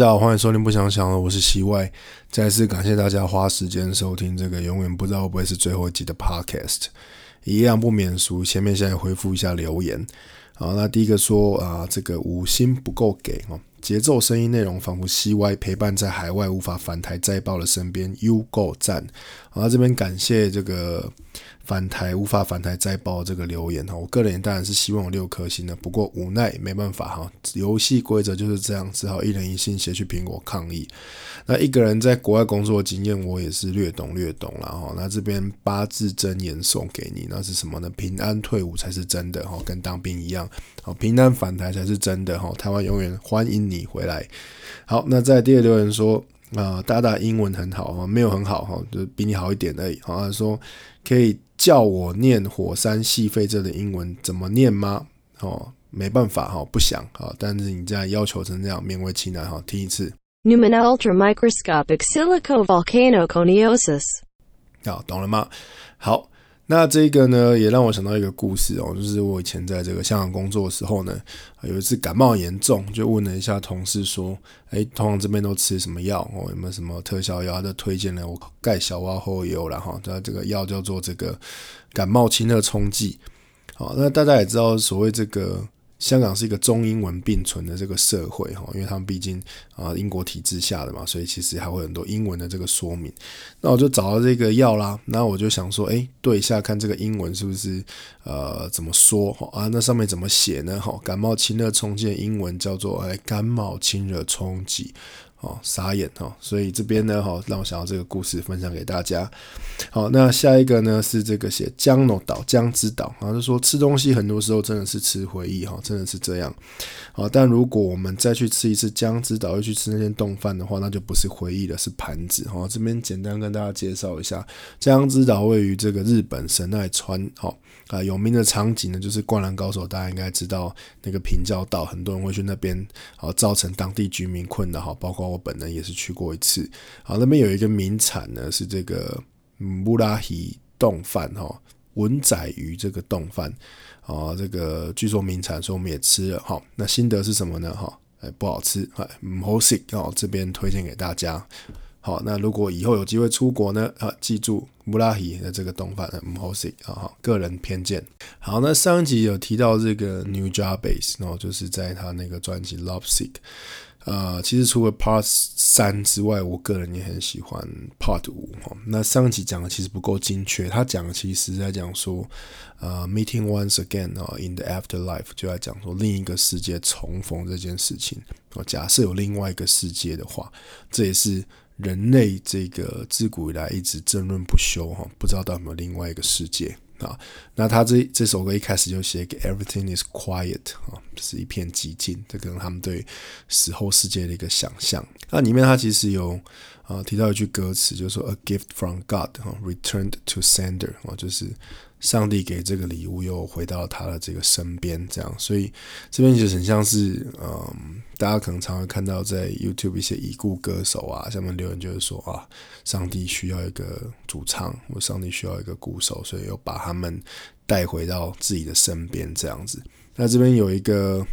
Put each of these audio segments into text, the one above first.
大家好，欢迎收听不想想了，我是西外。再次感谢大家花时间收听这个永远不知道会不会是最后一集的 Podcast。一样不免俗，前面先来回复一下留言。好，那第一个说啊，这个五星不够给哦，节奏、声音、内容仿佛西歪陪伴在海外无法返台再报的身边，U 够赞。好，这边感谢这个。返台无法返台再报这个留言哈，我个人当然是希望有六颗星的，不过无奈没办法哈，游戏规则就是这样，只好一人一信写去苹果抗议。那一个人在国外工作的经验，我也是略懂略懂了哈。那这边八字真言送给你，那是什么呢？平安退伍才是真的哈，跟当兵一样，好平安返台才是真的哈。台湾永远欢迎你回来。好，那在第二留言说啊，大大英文很好哈，没有很好哈，就比你好一点而已。好，他说可以。叫我念火山细肺这的英文怎么念吗？哦，没办法哈，不想哈，但是你这样要求成这样，勉为其难哈，听一次。Numina ultramicroscopic silicovolcanoconiosis。好，懂了吗？好。那这个呢，也让我想到一个故事哦，就是我以前在这个香港工作的时候呢，有一次感冒严重，就问了一下同事说：“哎，通常这边都吃什么药？哦，有没有什么特效药？”他就推荐了我盖小蛙后油了哈，他这个药叫做这个感冒清热冲剂。好，那大家也知道，所谓这个。香港是一个中英文并存的这个社会哈，因为他们毕竟啊英国体制下的嘛，所以其实还会很多英文的这个说明。那我就找到这个药啦，那我就想说，哎，对一下看这个英文是不是呃怎么说啊？那上面怎么写呢？哈，感冒清热冲剂英文叫做哎感冒清热冲剂。哦，傻眼哈，所以这边呢，哈，让我想到这个故事分享给大家。好，那下一个呢是这个写江诺岛江之岛，啊，就说吃东西很多时候真的是吃回忆哈，真的是这样。好，但如果我们再去吃一次江之岛，又去吃那间冻饭的话，那就不是回忆了，是盘子。好，这边简单跟大家介绍一下，江之岛位于这个日本神奈川，好啊，有名的场景呢就是《灌篮高手》，大家应该知道那个平交道，很多人会去那边，好造成当地居民困扰，哈，包括。我本人也是去过一次，好，那边有一个名产呢，是这个布拉希冻饭哈，文仔鱼这个冻饭，啊，这个据说名产，所以我们也吃了哈。那心得是什么呢？哈，哎，不好吃，哎，唔好食哦。这边推荐给大家。好，那如果以后有机会出国呢，啊，记住布拉希的这个冻饭唔好食啊，哈，个人偏见。好，那上一集有提到这个 New Job Base，然后就是在他那个专辑 Love Sick。呃，其实除了 Part 三之外，我个人也很喜欢 Part 五哈。那上集讲的其实不够精确，他讲的其实在讲说，呃，Meeting once again 啊，in the afterlife 就在讲说另一个世界重逢这件事情。哦，假设有另外一个世界的话，这也是人类这个自古以来一直争论不休哈，不知道到有没有另外一个世界。啊，那他这这首歌一开始就写给 Everything is quiet 啊，就是一片寂静，这可能他们对死后世界的一个想象。那里面他其实有啊提到一句歌词，就是说 A gift from God 哈，returned to sender 啊，就是。上帝给这个礼物又回到他的这个身边，这样，所以这边就很像是，嗯，大家可能常常看到在 YouTube 一些已故歌手啊，下面留言就是说啊，上帝需要一个主唱，或上帝需要一个鼓手，所以又把他们带回到自己的身边，这样子。那这边有一个。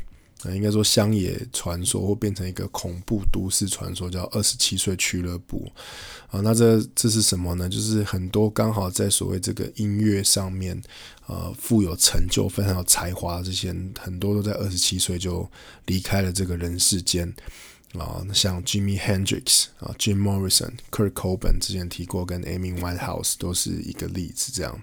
啊，应该说乡野传说或变成一个恐怖都市传说，叫二十七岁俱乐部啊。那这这是什么呢？就是很多刚好在所谓这个音乐上面，呃，富有成就、非常有才华这些，很多都在二十七岁就离开了这个人世间啊。像 Jimmy Hendrix 啊、Jim Morrison、Kurt Cobain 之前提过，跟 Amy Winehouse 都是一个例子。这样，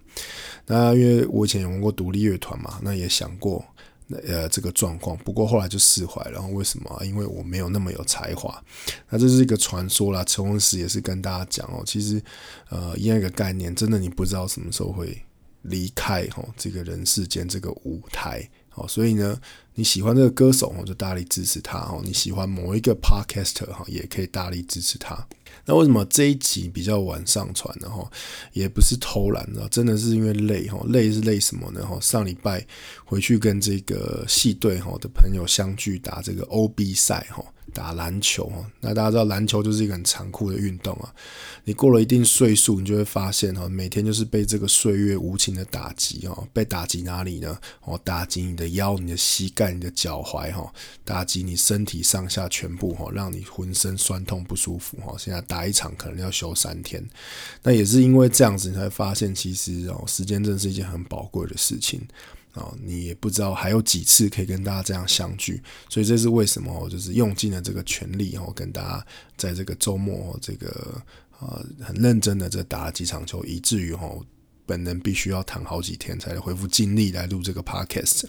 那因为我以前有玩过独立乐团嘛，那也想过。呃，这个状况，不过后来就释怀。然后为什么？因为我没有那么有才华。那这是一个传说啦。陈文石也是跟大家讲哦，其实呃，一样一个概念，真的你不知道什么时候会离开哦这个人世间这个舞台。哦，所以呢，你喜欢这个歌手，我就大力支持他。哦，你喜欢某一个 podcaster 哈，也可以大力支持他。那为什么这一集比较晚上传呢？哈，也不是偷懒的，真的是因为累哈。累是累什么呢？哈，上礼拜回去跟这个系队哈的朋友相聚打这个 OB 赛哈。打篮球哦，那大家知道篮球就是一个很残酷的运动啊。你过了一定岁数，你就会发现哦，每天就是被这个岁月无情的打击哦。被打击哪里呢？哦，打击你的腰、你的膝盖、你的脚踝哈，打击你身体上下全部哈，让你浑身酸痛不舒服哈。现在打一场可能要休三天，那也是因为这样子，你才发现其实哦，时间真是一件很宝贵的事情。啊，你也不知道还有几次可以跟大家这样相聚，所以这是为什么？就是用尽了这个全力哦，跟大家在这个周末这个呃很认真的这打了几场球，以至于哦本人必须要躺好几天才能恢复精力来录这个 podcast。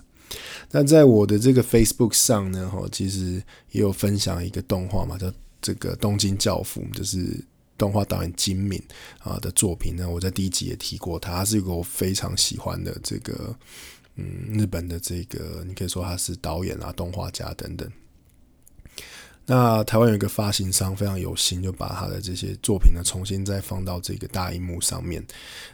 那在我的这个 Facebook 上呢，哈其实也有分享一个动画嘛，叫这个《东京教父》，就是动画导演金敏啊的作品呢。我在第一集也提过他，他是一个我非常喜欢的这个。嗯，日本的这个，你可以说他是导演啊、动画家等等。那台湾有一个发行商非常有心，就把他的这些作品呢重新再放到这个大荧幕上面。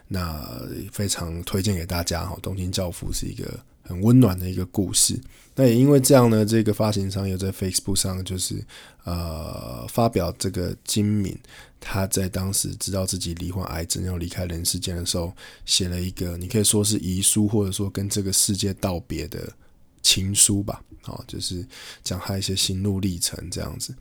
那非常推荐给大家哈，《东京教父》是一个很温暖的一个故事。那也因为这样呢，这个发行商又在 Facebook 上就是呃发表这个金敏。他在当时知道自己罹患癌症要离开人世间的时候，写了一个你可以说是遗书，或者说跟这个世界道别的。情书吧，好，就是讲他一些心路历程这样子。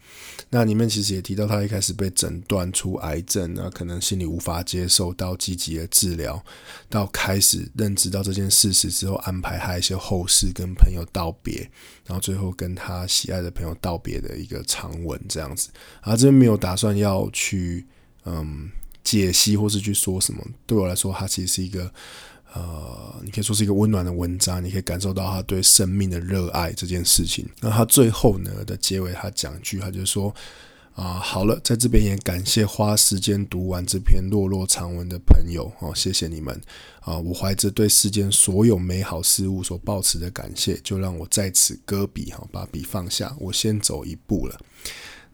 那里面其实也提到，他一开始被诊断出癌症，那可能心里无法接受，到积极的治疗，到开始认知到这件事实之后，安排他一些后事，跟朋友道别，然后最后跟他喜爱的朋友道别的一个长文这样子。啊，这边没有打算要去嗯解析或是去说什么，对我来说，他其实是一个。呃，你可以说是一个温暖的文章，你可以感受到他对生命的热爱这件事情。那他最后呢的结尾，他讲句，他就说：“啊，好了，在这边也感谢花时间读完这篇落落长文的朋友 哦，谢谢你们啊！我怀着对世间所有美好事物所抱持的感谢，就让我在此搁笔哈，把笔放下，我先走一步了。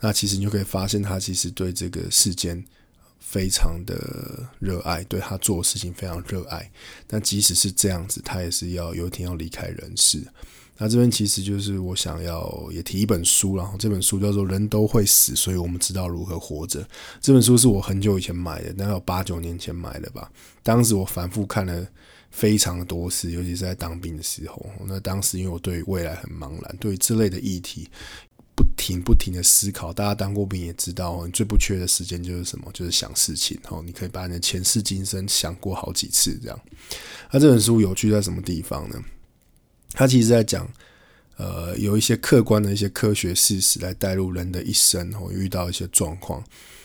那其实你就可以发现，他其实对这个世间。”非常的热爱，对他做的事情非常热爱。但即使是这样子，他也是要有一天要离开人世。那这边其实就是我想要也提一本书，然后这本书叫做《人都会死，所以我们知道如何活着》。这本书是我很久以前买的，大概有八九年前买的吧。当时我反复看了非常多次，尤其是在当兵的时候。那当时因为我对未来很茫然，对这类的议题。不停不停的思考，大家当过兵也知道，你最不缺的时间就是什么？就是想事情。哦，你可以把你的前世今生想过好几次，这样。那这本书有趣在什么地方呢？它其实在讲，呃，有一些客观的一些科学事实来带入人的一生，哦，遇到一些状况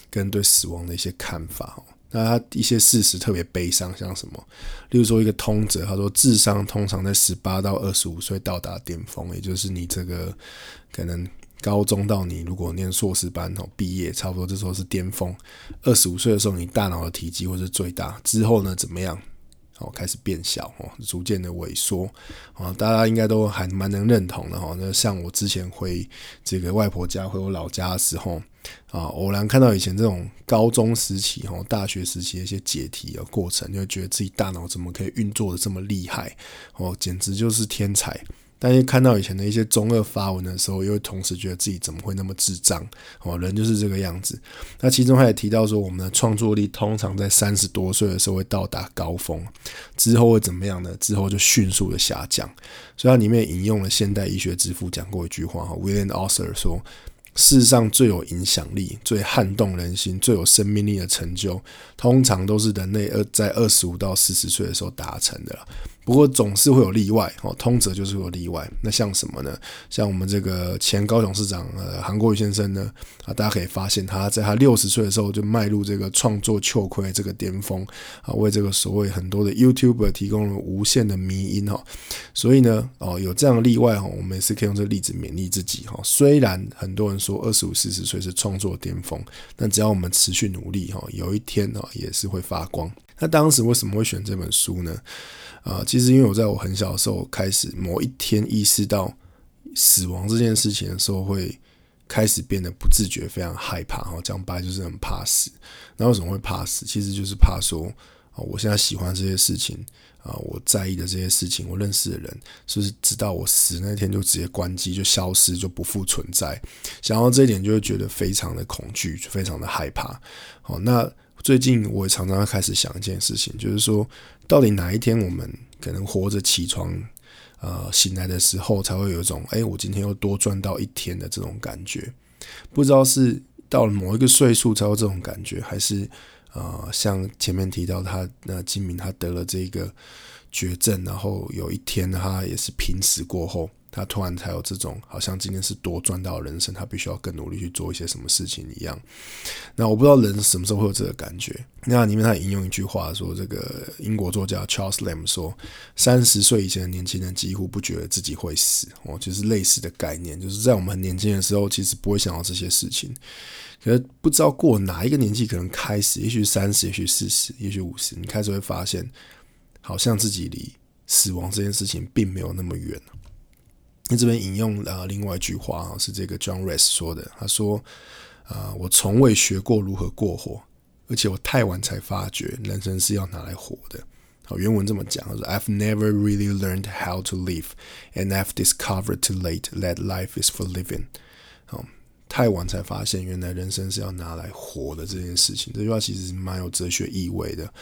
跟对死亡的一些看法。哦，那他一些事实特别悲伤，像什么？例如说一个通则，他说智商通常在十八到二十五岁到达巅峰，也就是你这个可能。高中到你如果念硕士班哦，毕业差不多这时候是巅峰。二十五岁的时候，你大脑的体积会是最大。之后呢，怎么样？哦，开始变小哦，逐渐的萎缩哦。大家应该都还蛮能认同的哈。那像我之前回这个外婆家，回我老家的时候啊，偶然看到以前这种高中时期哦，大学时期的一些解题的过程，就觉得自己大脑怎么可以运作的这么厉害哦，简直就是天才。但是看到以前的一些中二发文的时候，又同时觉得自己怎么会那么智障？哦，人就是这个样子。那其中他也提到说，我们的创作力通常在三十多岁的时候会到达高峰，之后会怎么样呢？之后就迅速的下降。所以它里面引用了现代医学之父讲过一句话哈，William Arthur 说：世上最有影响力、最撼动人心、最有生命力的成就，通常都是人类二在二十五到四十岁的时候达成的。不过总是会有例外哦，通则就是有例外。那像什么呢？像我们这个前高雄市长呃韩国瑜先生呢啊，大家可以发现他在他六十岁的时候就迈入这个创作秋葵这个巅峰啊，为这个所谓很多的 YouTuber 提供了无限的迷因哈。所以呢哦，有这样的例外哈，我们也是可以用这个例子勉励自己哈。虽然很多人说二十五四十岁是创作巅峰，但只要我们持续努力哈，有一天啊也是会发光。那当时为什么会选这本书呢？啊，其实因为我在我很小的时候开始，某一天意识到死亡这件事情的时候，会开始变得不自觉，非常害怕。哈，讲白就是很怕死。那为什么会怕死？其实就是怕说，啊，我现在喜欢这些事情，啊，我在意的这些事情，我认识的人，是不是直到我死那天就直接关机，就消失，就不复存在？想到这一点，就会觉得非常的恐惧，非常的害怕。好，那最近我也常常开始想一件事情，就是说，到底哪一天我们可能活着起床？呃，醒来的时候才会有一种，哎，我今天又多赚到一天的这种感觉。不知道是到了某一个岁数才有这种感觉，还是呃，像前面提到他那金明他得了这个绝症，然后有一天他也是濒死过后。他突然才有这种，好像今天是多赚到人生，他必须要更努力去做一些什么事情一样。那我不知道人什么时候会有这个感觉。那里面他引用一句话说：“这个英国作家 Charles Lamb 说，三十岁以前的年轻人几乎不觉得自己会死。”哦，就是类似的概念，就是在我们很年轻的时候，其实不会想到这些事情。可是不知道过哪一个年纪，可能开始，也许三十，也许四十，也许五十，你开始会发现，好像自己离死亡这件事情并没有那么远。那这边引用了另外一句话啊，是这个 John Rest 说的。他说：“啊，我从未学过如何过活，而且我太晚才发觉人生是要拿来活的。”好，原文这么讲：“他说 I've never really learned how to live, and I've discovered too late that life is for living。”好，太晚才发现原来人生是要拿来活的这件事情。这句话其实蛮有哲学意味的，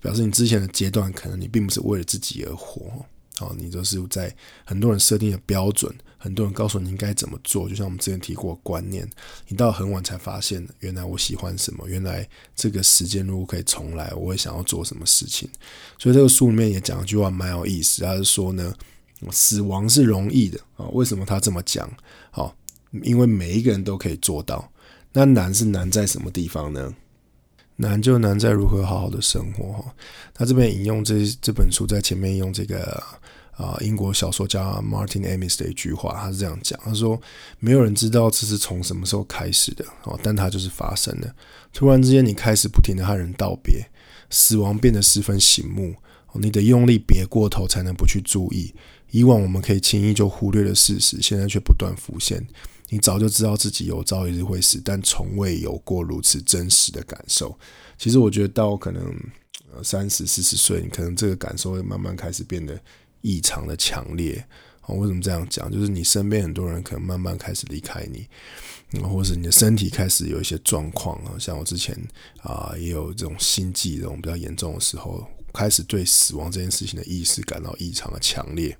表示你之前的阶段可能你并不是为了自己而活。哦，你都是在很多人设定的标准，很多人告诉你应该怎么做，就像我们之前提过观念，你到很晚才发现，原来我喜欢什么，原来这个时间如果可以重来，我会想要做什么事情。所以这个书里面也讲一句话蛮有意思，他是说呢，死亡是容易的啊。为什么他这么讲？好，因为每一个人都可以做到。那难是难在什么地方呢？难就难在如何好好的生活哈。他这边引用这这本书，在前面用这个啊英国小说家 Martin Amis 的一句话，他是这样讲：他说，没有人知道这是从什么时候开始的哦，但它就是发生了。突然之间，你开始不停的和人道别，死亡变得十分醒目。你得用力别过头，才能不去注意。以往我们可以轻易就忽略的事实，现在却不断浮现。你早就知道自己有朝一日会死，但从未有过如此真实的感受。其实我觉得到可能呃三十四十岁，你可能这个感受会慢慢开始变得异常的强烈。哦，为什么这样讲？就是你身边很多人可能慢慢开始离开你，或者是你的身体开始有一些状况啊。像我之前啊也有这种心悸这种比较严重的时候，开始对死亡这件事情的意识感到异常的强烈。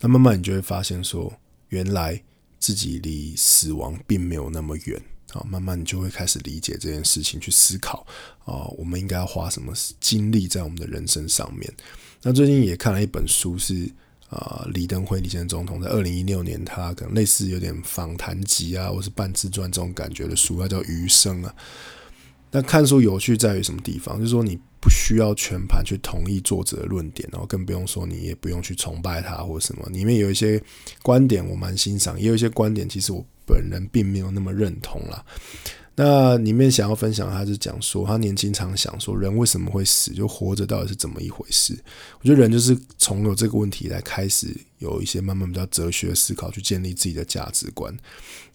那慢慢你就会发现说，原来。自己离死亡并没有那么远啊，慢慢你就会开始理解这件事情，去思考啊，我们应该要花什么精力在我们的人生上面。那最近也看了一本书，是啊，李登辉李前总统在二零一六年，他可能类似有点访谈集啊，或是半自传这种感觉的书，它叫《余生》啊。那看书有趣在于什么地方？就是说你。不需要全盘去同意作者的论点，然后更不用说你也不用去崇拜他或什么。里面有一些观点我蛮欣赏，也有一些观点其实我本人并没有那么认同啦。那里面想要分享，他是讲说他年轻常想说人为什么会死，就活着到底是怎么一回事？我觉得人就是从有这个问题来开始有一些慢慢比较哲学思考，去建立自己的价值观。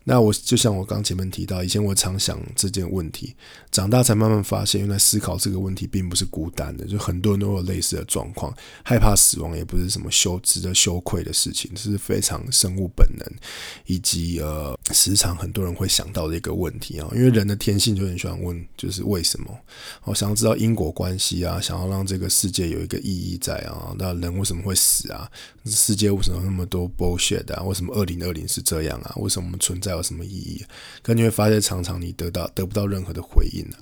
那我就像我刚前面提到，以前我常想这件问题，长大才慢慢发现，原来思考这个问题并不是孤单的，就很多人都有类似的状况，害怕死亡也不是什么羞值得羞愧的事情，这是非常生物本能，以及呃时常很多人会想到的一个问题啊，因为人的天性就很喜欢问，就是为什么？我想要知道因果关系啊，想要让这个世界有一个意义在啊，那人为什么会死啊？世界为什么那么多 bullshit 啊？为什么二零二零是这样啊？为什么我们存在？有什么意义？可你会发现，常常你得到得不到任何的回应呢？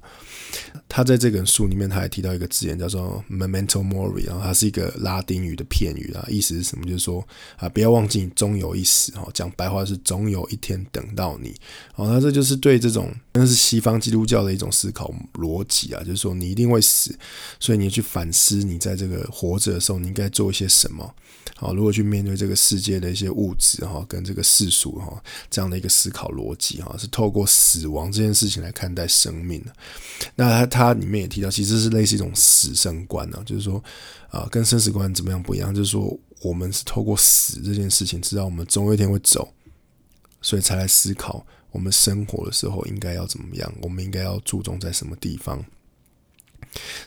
他在这本书里面，他还提到一个字眼，叫做 “memento mori”，然后它是一个拉丁语的片语啊，意思是什么？就是说啊，不要忘记你终有一死哈。讲白话是总有一天等到你。哦，那这就是对这种那是西方基督教的一种思考逻辑啊，就是说你一定会死，所以你去反思你在这个活着的时候，你应该做一些什么。好，如果去面对这个世界的一些物质哈，跟这个世俗哈这样的一个思考逻辑哈，是透过死亡这件事情来看待生命的。那他他里面也提到，其实是类似一种死生观呢，就是说啊，跟生死观怎么样不一样？就是说，我们是透过死这件事情，知道我们总有一天会走，所以才来思考我们生活的时候应该要怎么样，我们应该要注重在什么地方。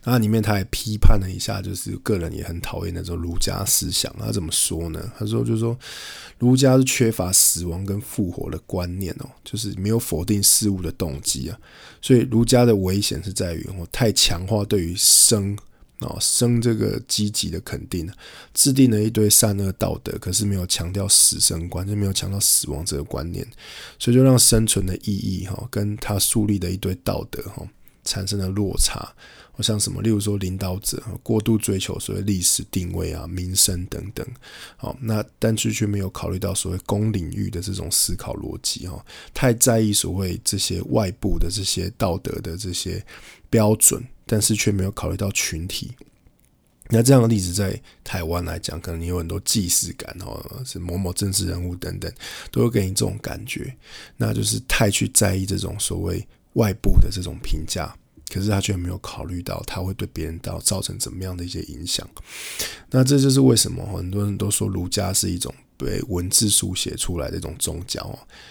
那里面他也批判了一下，就是个人也很讨厌那种儒家思想。他怎么说呢？他说，就是说儒家是缺乏死亡跟复活的观念哦，就是没有否定事物的动机啊。所以儒家的危险是在于哦，太强化对于生啊生这个积极的肯定，制定了一堆善恶道德，可是没有强调死生观，就没有强调死亡这个观念，所以就让生存的意义哈，跟他树立的一堆道德哈，产生了落差。我像什么，例如说领导者过度追求所谓历史定位啊、民生等等，好，那但是却没有考虑到所谓公领域的这种思考逻辑哈，太在意所谓这些外部的这些道德的这些标准，但是却没有考虑到群体。那这样的例子在台湾来讲，可能你有很多既视感哦，是某某政治人物等等，都会给你这种感觉，那就是太去在意这种所谓外部的这种评价。可是他却没有考虑到他会对别人到造成怎么样的一些影响。那这就是为什么很多人都说儒家是一种被文字书写出来的一种宗教，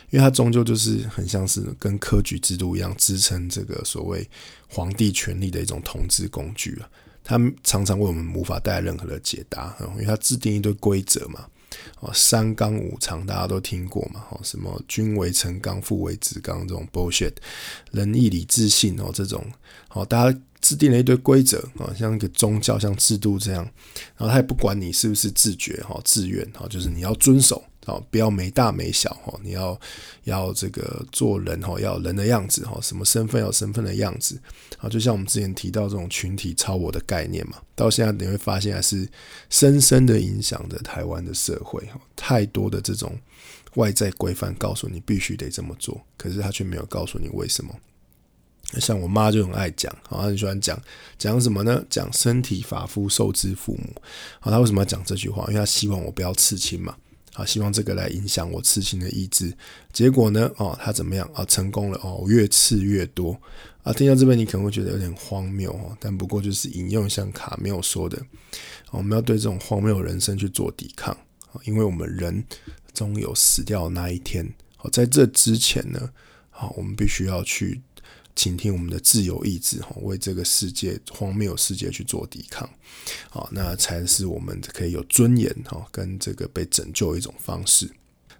因为它终究就是很像是跟科举制度一样，支撑这个所谓皇帝权力的一种统治工具啊。它常常为我们无法带来任何的解答，因为它制定一堆规则嘛。哦，三纲五常大家都听过嘛？哦，什么君为臣纲，父为子纲这种 bullshit，仁义礼智信哦，这种哦，大家制定了一堆规则啊，像一个宗教像制度这样，然后他也不管你是不是自觉哈、自愿哈，就是你要遵守。哦，不要没大没小哈，你要要这个做人哈，要人的样子哈，什么身份要身份的样子啊，就像我们之前提到这种群体超我的概念嘛，到现在你会发现还是深深的影响着台湾的社会哈，太多的这种外在规范告诉你必须得这么做，可是他却没有告诉你为什么。像我妈就很爱讲，啊，很喜欢讲讲什么呢？讲身体发肤受之父母，好，她为什么要讲这句话？因为她希望我不要刺青嘛。啊，希望这个来影响我刺青的意志。结果呢？哦，他怎么样？啊，成功了哦，越刺越多。啊，听到这边你可能会觉得有点荒谬哦，但不过就是引用像卡缪说的，我们要对这种荒谬人生去做抵抗啊，因为我们人终有死掉那一天。好，在这之前呢，好，我们必须要去。倾听我们的自由意志，哈，为这个世界荒谬世界去做抵抗，好，那才是我们可以有尊严，哈，跟这个被拯救一种方式。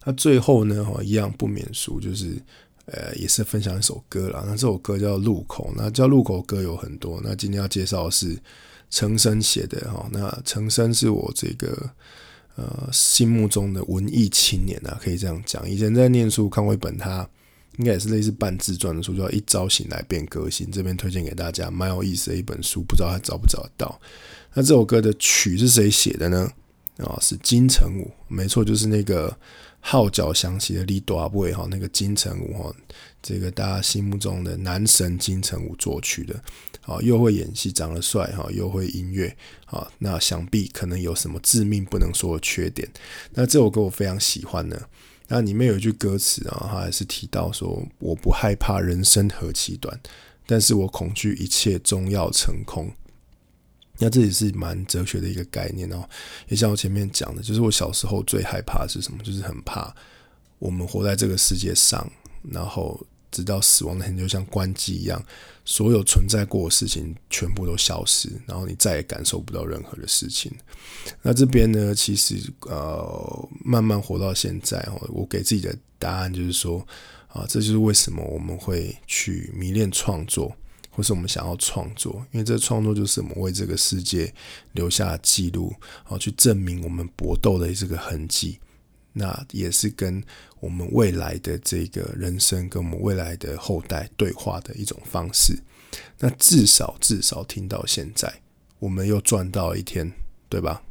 那最后呢，哈，一样不免俗，就是呃，也是分享一首歌啦。那这首歌叫《路口》，那叫《路口》歌有很多。那今天要介绍的是陈升写的，哈，那陈升是我这个呃心目中的文艺青年啊，可以这样讲。以前在念书看过一本他。应该也是类似半自传的书，叫《一朝醒来变歌星》，这边推荐给大家，蛮有意思的一本书，不知道还找不找得到。那这首歌的曲是谁写的呢？啊，是金城武，没错，就是那个号角响起的 Lead Boy 哈，那个金城武哈，这个大家心目中的男神金城武作曲的，啊，又会演戏，长得帅哈，又会音乐啊，那想必可能有什么致命不能说的缺点。那这首歌我非常喜欢呢。那里面有一句歌词啊，他还是提到说：“我不害怕人生何其短，但是我恐惧一切终要成空。”那这也是蛮哲学的一个概念哦。也像我前面讲的，就是我小时候最害怕是什么？就是很怕我们活在这个世界上，然后。直到死亡那天，就像关机一样，所有存在过的事情全部都消失，然后你再也感受不到任何的事情。那这边呢，其实呃，慢慢活到现在哦，我给自己的答案就是说啊，这就是为什么我们会去迷恋创作，或是我们想要创作，因为这创作就是我们为这个世界留下记录，然后去证明我们搏斗的这个痕迹。那也是跟我们未来的这个人生，跟我们未来的后代对话的一种方式。那至少至少听到现在，我们又赚到一天，对吧？